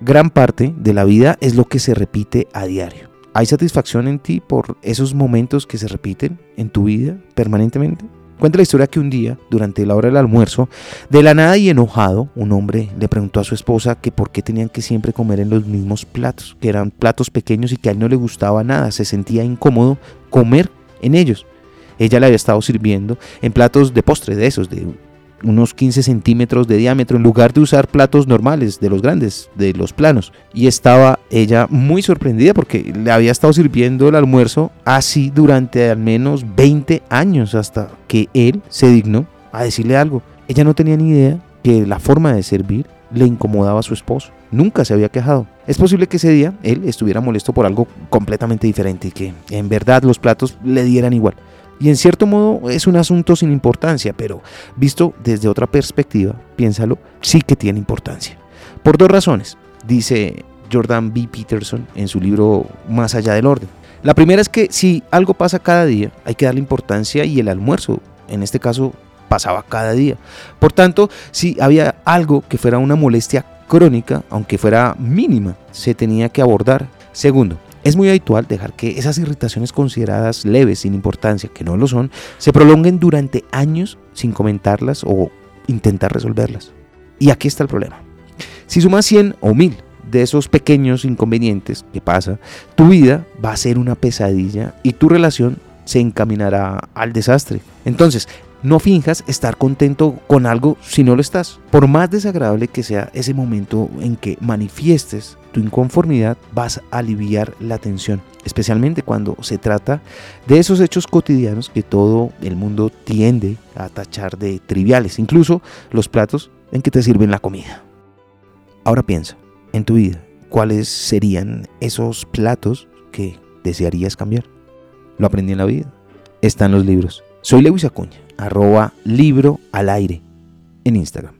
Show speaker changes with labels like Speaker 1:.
Speaker 1: gran parte de la vida es lo que se repite a diario. ¿Hay satisfacción en ti por esos momentos que se repiten en tu vida permanentemente? Cuenta la historia que un día, durante la hora del almuerzo, de la nada y enojado, un hombre le preguntó a su esposa que por qué tenían que siempre comer en los mismos platos, que eran platos pequeños y que a él no le gustaba nada, se sentía incómodo comer en ellos. Ella le había estado sirviendo en platos de postre de esos, de unos 15 centímetros de diámetro en lugar de usar platos normales, de los grandes, de los planos. Y estaba ella muy sorprendida porque le había estado sirviendo el almuerzo así durante al menos 20 años hasta que él se dignó a decirle algo. Ella no tenía ni idea que la forma de servir le incomodaba a su esposo. Nunca se había quejado. Es posible que ese día él estuviera molesto por algo completamente diferente y que en verdad los platos le dieran igual. Y en cierto modo es un asunto sin importancia, pero visto desde otra perspectiva, piénsalo, sí que tiene importancia. Por dos razones, dice Jordan B. Peterson en su libro Más allá del orden. La primera es que si algo pasa cada día, hay que darle importancia y el almuerzo, en este caso, pasaba cada día. Por tanto, si había algo que fuera una molestia crónica, aunque fuera mínima, se tenía que abordar. Segundo, es muy habitual dejar que esas irritaciones consideradas leves, sin importancia, que no lo son, se prolonguen durante años sin comentarlas o intentar resolverlas. Y aquí está el problema. Si sumas 100 o 1000 de esos pequeños inconvenientes que pasa, tu vida va a ser una pesadilla y tu relación se encaminará al desastre. Entonces, no finjas estar contento con algo si no lo estás. Por más desagradable que sea ese momento en que manifiestes tu inconformidad, vas a aliviar la tensión, especialmente cuando se trata de esos hechos cotidianos que todo el mundo tiende a tachar de triviales, incluso los platos en que te sirven la comida. Ahora piensa en tu vida, ¿cuáles serían esos platos que desearías cambiar? Lo aprendí en la vida. Está en los libros. Soy Lewis Acuña arroba libro al aire en Instagram.